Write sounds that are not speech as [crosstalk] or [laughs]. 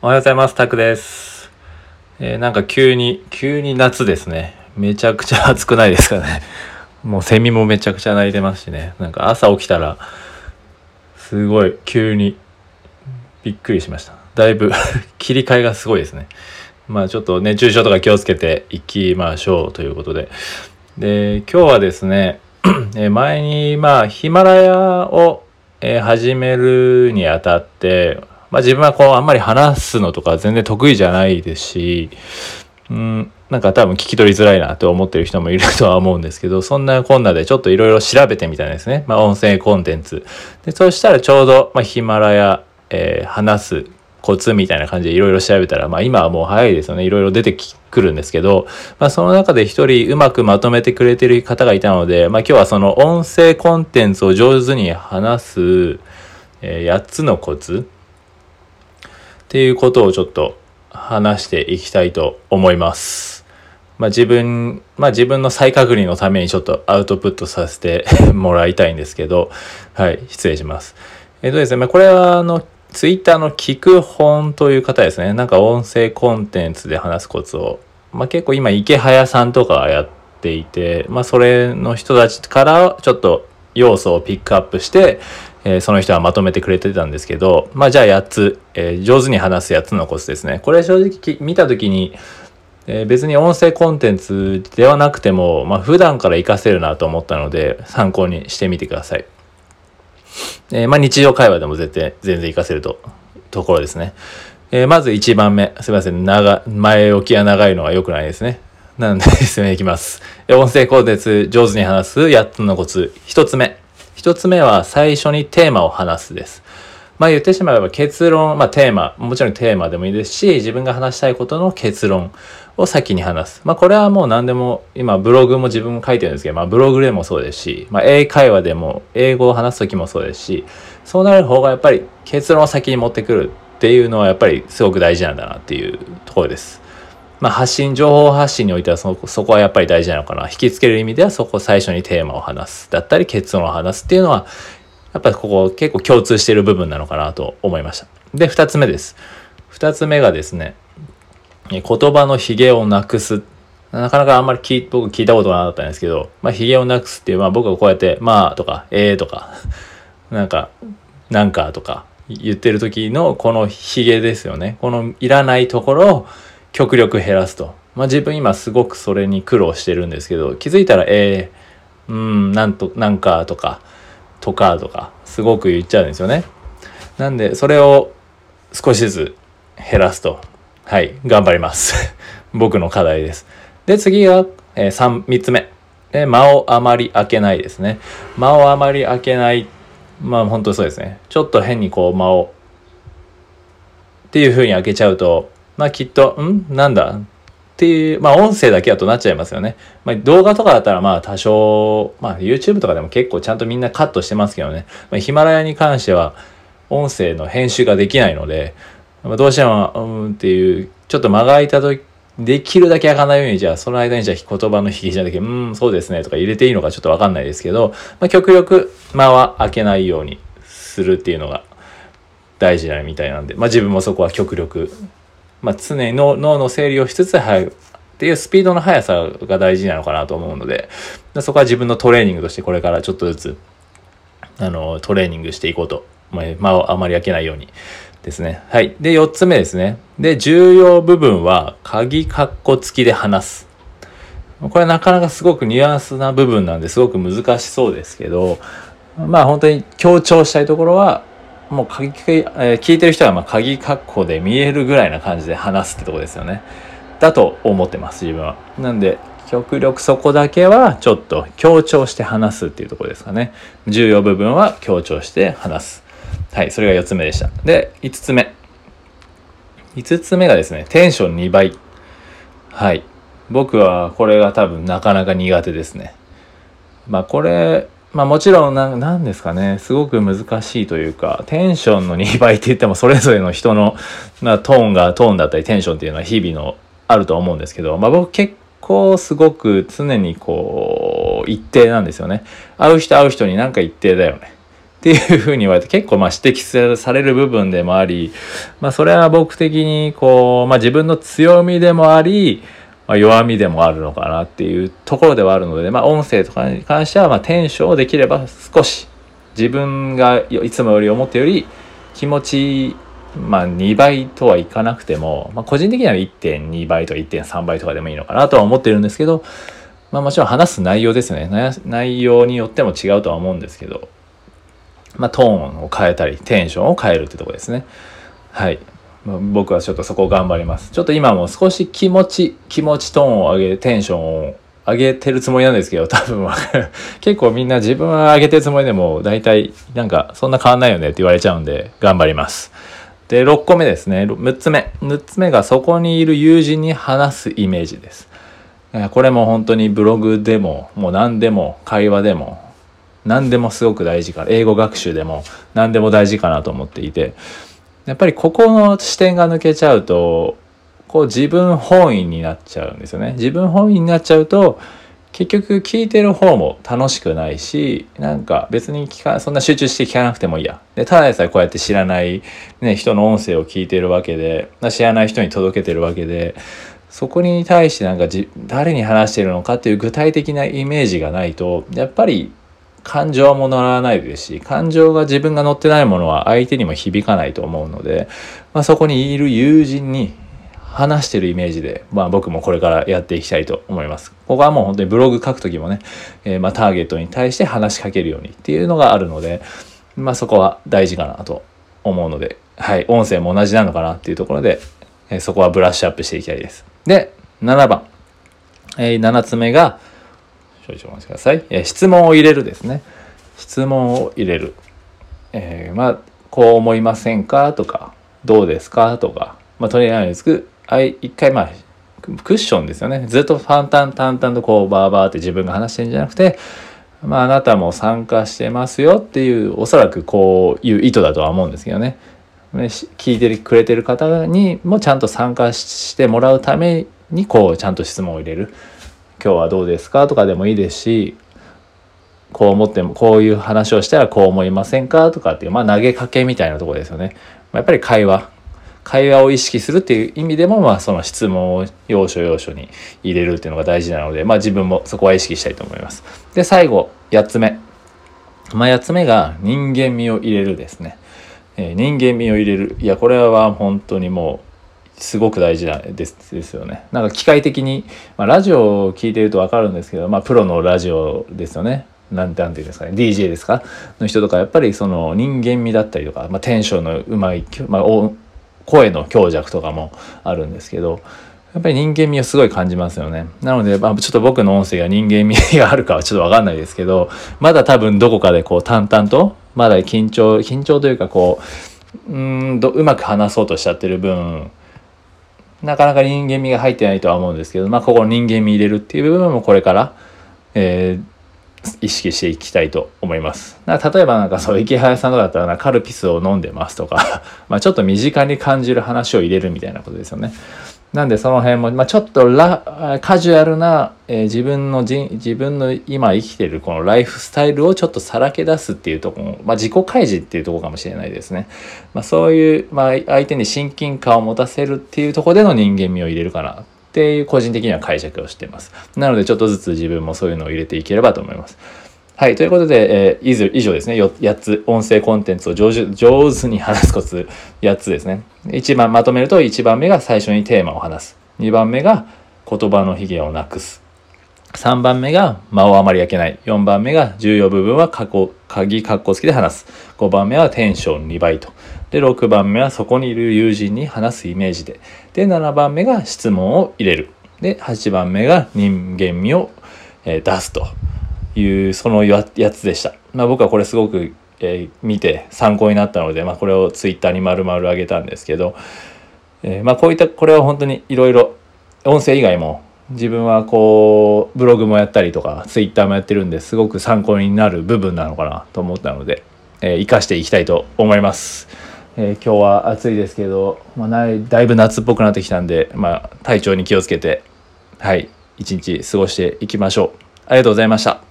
おはようございます。タクです。えーなんか急に、急に夏ですね。めちゃくちゃ暑くないですかね。[laughs] もうセミもめちゃくちゃ鳴いてますしね。なんか朝起きたら、すごい急にびっくりしました。だいぶ [laughs] 切り替えがすごいですね。まあちょっと熱中症とか気をつけていきましょうということで。で、今日はですね、え前にまあヒマラヤを、え始めるにあたって、まあ自分はこうあんまり話すのとか全然得意じゃないですし、うん、なんか多分聞き取りづらいなと思ってる人もいるとは思うんですけど、そんなこんなでちょっといろいろ調べてみたんですね。まあ音声コンテンツ。で、そしたらちょうど、まあヒマラヤ、えー話すコツみたいな感じでいろいろ調べたら、まあ今はもう早いですよね。いろいろ出てくるんですけど、まあその中で一人うまくまとめてくれてる方がいたので、まあ今日はその音声コンテンツを上手に話す、え8つのコツっていうことをちょっと話していきたいと思います。まあ自分、まあ自分の再確認のためにちょっとアウトプットさせて [laughs] もらいたいんですけど、はい、失礼します。えっとですね、まあこれはあの、ツイッターの聞く本という方ですね。なんか音声コンテンツで話すコツを、まあ結構今池早さんとかやっていて、まあそれの人たちからちょっと要素をピックアップして、えーその人はまとめてくれてたんですけど、まあじゃあ8つ、えー上手に話す8つのコツですね。これ正直見た時に、えー別に音声コンテンツではなくても、まあ普段から活かせるなと思ったので参考にしてみてください。えまあ日常会話でも絶対全然活かせるとところですね。えまず1番目。すいません。長、前置きが長いのは良くないですね。なので [laughs] 説明いきます。音声コンテンツ上手に話す8つのコツ。1つ目。1つ目は最初にテーマを話すです。まあ言ってしまえば結論、まあテーマ、もちろんテーマでもいいですし、自分が話したいことの結論を先に話す。まあこれはもう何でも、今ブログも自分も書いてるんですけど、まあブログでもそうですし、まあ英会話でも英語を話す時もそうですし、そうなる方がやっぱり結論を先に持ってくるっていうのはやっぱりすごく大事なんだなっていうところです。まあ発信、情報発信においてはそこそこはやっぱり大事なのかな。引きつける意味ではそこ最初にテーマを話す。だったり結論を話すっていうのは、やっぱりここ結構共通している部分なのかなと思いました。で、二つ目です。二つ目がですね、言葉のヒゲをなくす。なかなかあんまり聞い僕聞いたことがなかったんですけど、まあ、ヒゲをなくすっていう、まあ僕はこうやって、まあとか、えーとか、[laughs] なんか、なんかとか言ってる時のこのヒゲですよね。このいらないところを極力減らすと。まあ自分今すごくそれに苦労してるんですけど、気づいたら、えー、うん、なんと、なんかとか、とかとか、すごく言っちゃうんですよね。なんで、それを少しずつ減らすと。はい、頑張ります。[laughs] 僕の課題です。で、次が、えー、3、3つ目。で、間をあまり開けないですね。間をあまり開けない。まあ本当そうですね。ちょっと変にこう間をっていう風に開けちゃうと、まあきっと、ん？なんだ？っていう、まあ音声だけだとなっちゃいますよね。まあ動画とかだったらまあ多少、まあ YouTube とかでも結構ちゃんとみんなカットしてますけどね。まあヒマラヤに関しては音声の編集ができないので、まあ、どうしても、うんっていう、ちょっと間が空いた時、できるだけ開かないように、じゃあその間にじゃあ言葉の引きじゃだけ、うん、そうですねとか入れていいのかちょっとわかんないですけど、まあ極力間は開けないようにするっていうのが大事なみたいなんで、まあ自分もそこは極力、まあ常に脳の整理をしつつ早く、っていうスピードの速さが大事なのかなと思うので、そこは自分のトレーニングとしてこれからちょっとずつ、あの、トレーニングしていこうと。まあ間をあまり開けないようにですね。はい。で、4つ目ですね。で、重要部分は、鍵カッコ付きで話す。これはなかなかすごくニュアンスな部分なんですごく難しそうですけど、まあ本当に強調したいところは、もう鍵、えー聞いてる人はまあ鍵括弧で見えるぐらいな感じで話すってとこですよね。だと思ってます、自分は。なんで、極力そこだけはちょっと強調して話すっていうところですかね。重要部分は強調して話す。はい、それが4つ目でした。で、5つ目。5つ目がですね、テンション2倍。はい。僕はこれが多分なかなか苦手ですね。まあこれ、まあもちろんな、なんですかね、すごく難しいというか、テンションの2倍って言ってもそれぞれの人の、まあ、トーンが、トーンだったりテンションっていうのは日々のあると思うんですけど、まあ僕結構すごく常にこう、一定なんですよね。会う人会う人になんか一定だよね。っていうふうに言われて結構まあ指摘される部分でもあり、まあそれは僕的にこう、まあ自分の強みでもあり、ま、弱みでもあるのかなっていうところではあるので、まあ音声とかに関してはまテンションをできれば少し自分がいつもより思ったより気持ちまあ2倍とはいかなくても、まあ個人的には1.2倍とか1.3倍とかでもいいのかなとは思ってるんですけど、まあもちろん話す内容ですね。内容によっても違うとは思うんですけど、まあ、トーンを変えたりテンションを変えるってとこですねはい、僕はちょっとそこを頑張ります。ちょっと今も少し気持ち気持ちトーンを上げテンションを上げてるつもりなんですけど [laughs] 多分結構みんな自分は上げてるつもりでも大体なんかそんな変わんないよねって言われちゃうんで頑張ります。で6個目ですね。6つ目。6つ目がそこにいる友人に話すイメージです。これも本当にブログでももう何でも会話でも何でもすごく大事から英語学習でも何でも大事かなと思っていて。やっぱりここの視点が抜けちゃうとこう自分本位になっちゃうんですよね。自分本位になっちゃうと結局聞いてる方も楽しくないしなんか別に聞かそんな集中して聞かなくてもいいや。でただでさえこうやって知らない、ね、人の音声を聞いてるわけで知らない人に届けてるわけでそこに対してなんかじ誰に話してるのかっていう具体的なイメージがないとやっぱり感情も乗らないですし感情が自分が乗ってないものは相手にも響かないと思うので、まあ、そこにいる友人に話してるイメージで、まあ、僕もこれからやっていきたいと思います。ここはもう本当にブログ書く時もね、えー、まあターゲットに対して話しかけるようにっていうのがあるので、まあ、そこは大事かなと思うので、はい、音声も同じなのかなっていうところで、えー、そこはブラッシュアップしていきたいです。で、7番。えー、7つ目が、少々お待ちください。えー、質問を入れるですね。質問を入れる。えー、まあ、こう思いませんかとか、どうですかとか、まあ、とりあえず、一回まあ、クッションですよね。ずっと淡々淡々とこうバーバーって自分が話してるんじゃなくて、まあ、あなたも参加してますよっていう、おそらくこういう意図だとは思うんですけどね。聞いてくれてる方にもちゃんと参加してもらうために、こう、ちゃんと質問を入れる。今日はどうですかとかでもいいですしこう思ってもこういう話をしたらこう思いませんかとかっていうまあ投げかけみたいなとこですよね。やっぱり会話会話を意識するっていう意味でもまあその質問を要所要所に入れるっていうのが大事なのでまあ自分もそこは意識したいと思います。で最後8つ目。まあ8つ目が人間味を入れるですね。えー、人間味を入れる。いやこれは本当にもうすごく大事なですですよね。なんか機械的に、まあ、ラジオを聞いてると分かるんですけど、まあ、プロのラジオですよね。なんてなんていうんですかね DJ ですか？の人とかやっぱりその人間味だったりとか、まあ、テンションのうまい、まあ、声の強弱とかもあるんですけどやっぱり人間味をすごい感じますよね。なので、まあ、ちょっと僕の音声が人間味があるかはちょっとわかんないですけど、まだ多分どこかでこう淡々と、まだ緊張、緊張というかこう、うんうまく話そうとしちゃってる分、なかなか人間味が入ってないとは思うんですけど、まあ、ここ人間味入れるっていう部分もこれから、えー、意識していきたいと思います。例えばなんかそう、池原さんとかだったらカルピスを飲んでますとか [laughs] まあちょっと身近に感じる話を入れるみたいなことですよね。なんでその辺も、まあ、ちょっとラカジュアルな、えー、自分の人自分の今生きてるこのライフスタイルをちょっとさらけ出すっていうところまあ、自己開示っていうとこかもしれないですね。まあ、そういう、まあ、相手に親近感を持たせるっていうとこでの人間味を入れるかなっていう個人的には解釈をしています。なのでちょっとずつ自分もそういうのを入れていければと思います。はい。ということで、えー、以上ですね。8つ、音声コンテンツを上手上手に話すコツ、8つですね。1番、まとめると1番目が最初にテーマを話す。2番目が言葉の卑下をなくす。3番目が間をあまり開けない。4番目が重要部分は過去鍵括弧付きで話す。5番目はテンション2倍と。で、6番目はそこにいる友人に話すイメージで。で、7番目が質問を入れる。で、8番目が人間味を、え出すと。いうそのやつでした。まあ、僕はこれすごく、えー、見て参考になったので、まあ、これをツイッターに丸々上げたんですけど、えー、まあ、こういったこれは本当にいろいろ音声以外も自分はこうブログもやったりとかツイッターもやってるんですごく参考になる部分なのかなと思ったので、えー、生かしていきたいと思います。えー、今日は暑いですけど、まあ、だいぶ夏っぽくなってきたんで、まあ、体調に気をつけてはい一日過ごしていきましょう。ありがとうございました。